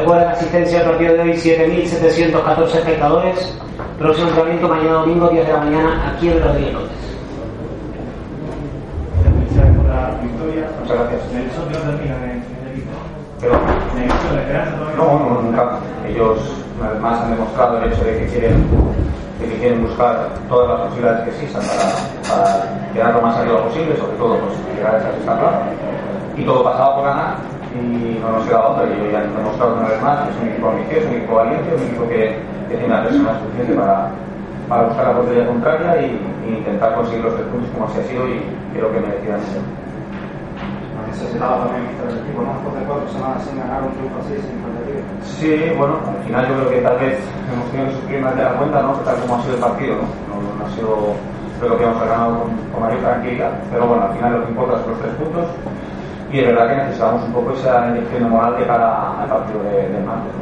Recuerda la asistencia al partido de hoy 7.714 espectadores. Próximo entrenamiento mañana domingo 10 de la mañana aquí en Rodríguez López. Muchas gracias. Pero, no, no, nunca. Ellos, una vez más, han demostrado el hecho de que quieren, de que quieren buscar todas las posibilidades que existan para, para quedar lo más arriba posible, sobre todo pues, llegar a esa sexta plaza. Y todo pasaba por ganar y no nos queda otra. Y han demostrado una vez más que es un equipo ambicioso, un equipo valiente, un equipo que, que tiene la persona suficiente para, para buscar la portería contraria y, y intentar conseguir los tres puntos como así ha sido y creo que merecidamente. Necesitaba también el equipo, ¿no? Después de cuatro semanas sin ganar un triunfo así, sin perder. Sí, bueno, al final yo creo que tal vez hemos tenido que sufrir más de la cuenta, ¿no? Tal como ha sido el partido, ¿no? No, no ha sido, creo que hemos ganado con, con mayor tranquilidad, pero bueno, al final lo que importa son los tres puntos y es verdad que necesitamos un poco esa inyección de moral de cara al partido de, del martes.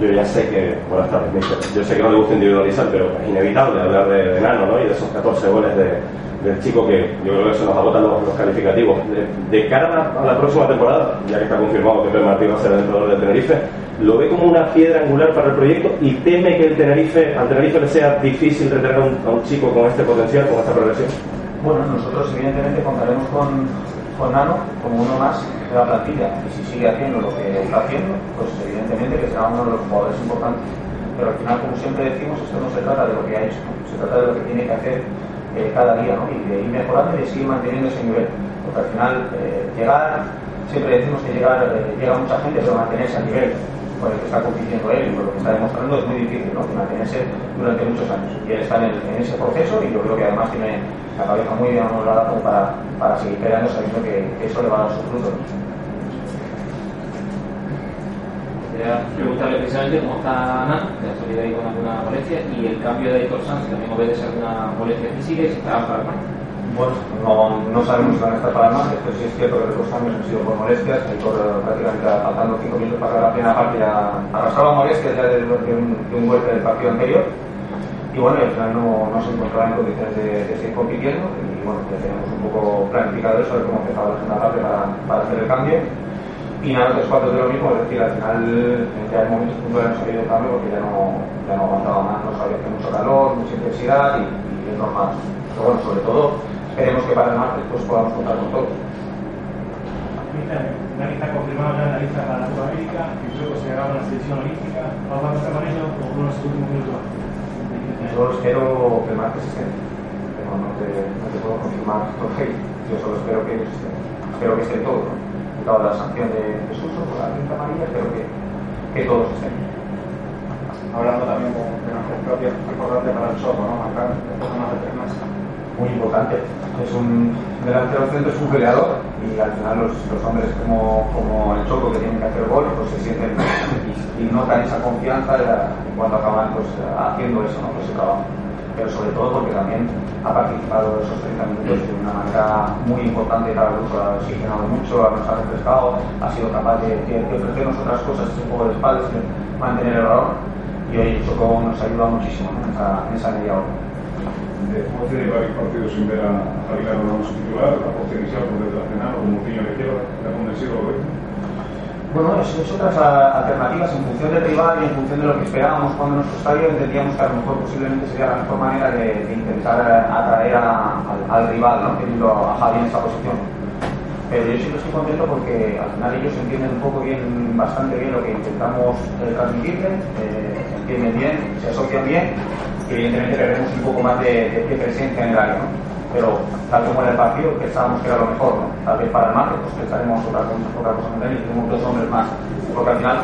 Yo ya sé que, buenas tardes, mister. Yo sé que no le gusta individualizar, pero es inevitable hablar de, de Nano, ¿no? Y de esos 14 goles de, del chico que yo creo que se nos agotan los, los calificativos. De, de cara a la, próxima temporada, ya que está confirmado que Pedro Martín va a ser el entrenador del Tenerife, lo ve como una piedra angular para el proyecto y teme que el Tenerife, al Tenerife le sea difícil retener a un, a un chico con este potencial, con esta progresión. Bueno, nosotros evidentemente contaremos con, con Nano como uno más de la plantilla y si sigue haciendo lo que está haciendo, pues evidentemente que será uno de los jugadores importantes. Pero al final, como siempre decimos, esto no se trata de lo que ha hecho, se trata de lo que tiene que hacer eh, cada día ¿no? y de ir mejorando y de seguir manteniendo ese nivel. Porque al final, eh, llegar, siempre decimos que llegar, eh, llega mucha gente, pero mantenerse a nivel con el que está compitiendo él y con lo que está demostrando es muy difícil, ¿no? mantenerse durante muchos años. Y él está en, ese proceso y yo creo que además tiene la cabeza muy bien amoldada como para, para seguir peleando sabiendo que, eso le va a dar sus frutos. Quería preguntarle precisamente cómo está Nano, que ha salido ahí con alguna molestia, y el cambio de Aitor Sanz, también obedece alguna molestia física y si está para el Bueno, no, no sabemos si van a estar para martes, pero sí es cierto que los cambios han sido por molestias. Hay por prácticamente faltando 5 minutos para la primera parte ya arrastraba molestias ya de, de un, de un golpe del partido anterior. Y bueno, y al final no, no se encontraba en condiciones de, de seguir compitiendo. Y bueno, ya tenemos un poco planificado eso de cómo empezaba la segunda parte para, para hacer el cambio. Y nada, tres cuartos de lo mismo, es decir, al final ya en momentos puntuales no salido el cambio porque ya no, ya no aguantaba más, no sabía que mucho calor, mucha intensidad y, y es normal. Pero bueno, sobre todo, esperemos que para el martes pues, podamos contar con todos. Mister, Dani está confirmado ya en la lista para la Copa América, y luego se llegaba a la selección olímpica. ¿Vamos a contar con ellos o con los últimos minutos? Yo espero que el martes estén, pero no te, no te puedo confirmar porque yo solo espero que ellos estén, espero que estén todos, ¿no? Dado la sanción de Jesús por la quinta amarilla, espero que, que todos estén. Hablando también con de nuestros propios, es importante para el Soto, ¿no? Marcar después de más de tres meses. Muy importante. Es un delantero centro, es un peleador y al final los, los hombres como, como el Choco que tienen que hacer gol, pues se sienten y, y notan esa confianza en cuanto acaban pues, haciendo eso, ¿no? Pues ese trabajo. Pero sobre todo porque también ha participado esos 30 minutos de una manera muy importante para el grupo, ha oxigenado mucho, nos ha refrescado, ha sido capaz de, ofrecernos otras cosas, ese juego de espaldas, de mantener el balón y hoy Choco nos ha ayudado muchísimo en, esa, en esa media hora. Después de varios partidos sin ver a Javier Alonso titular, la portería inicial por detrás de Nano, como Moutinho le izquierda, ¿te ha convencido Roberto? Bueno, es, es otras a- alternativas en función del rival y en función de lo que esperábamos cuando nuestro estadio entendíamos que a lo mejor posiblemente sería la mejor manera de, de intentar eh, atraer a- al, al rival, ¿no? teniendo a Javi en esa posición. Pero yo siempre estoy contento porque al final ellos entienden un poco bien, bastante bien lo que intentamos eh, transmitirles, eh, entienden bien, se asocian bien evidentemente veremos un poco más de, de, de presencia en el área, ¿no? Pero tal como era el partido, pensábamos que era lo mejor, ¿no? Tal vez para el martes pues pensaremos otra, cosa- otra cosa y tenemos dos hombres más. Porque al final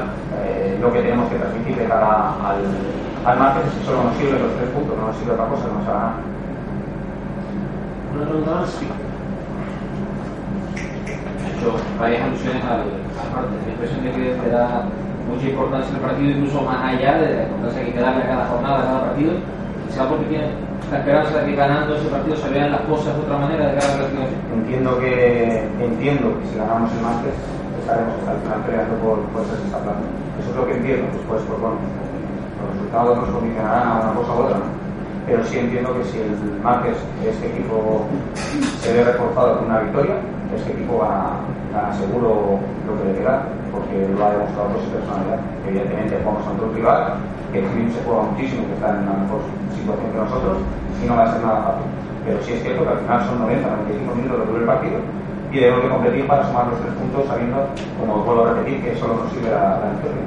eh, lo que tenemos que transmitir de cara al, al martes es que solo nos sirven los tres puntos, no nos sirve otra cosa, no nos hará. Una pregunta más. Ha hecho varias alusiones al, al martes. La impresión de que le da mucha importancia al partido, incluso más allá de la importancia que hay que darle a cada jornada, a cada partido. Quizá porque tiene la esperanza de que ganando ese partido se vean las cosas de otra manera de cara a la. Entiendo que, entiendo que si ganamos el martes estaremos hasta el final peleando por, por esa sexta plaza. Eso es lo que entiendo, después pues bueno, los resultados nos condicionarán a una cosa u otra, pero sí entiendo que si el martes este equipo se ve reforzado con una victoria, este equipo gana, gana seguro lo que porque lo ha demostrado por su personalidad. Evidentemente jugamos contra un rival que se juega muchísimo, que está en una mejor situación que nosotros y no va a ser nada fácil. Pero sí es cierto que al final son 90, 95 minutos de dura el partido y debemos de competir para sumar los tres puntos sabiendo, como vuelvo a repetir, que solo nos sirve la victoria.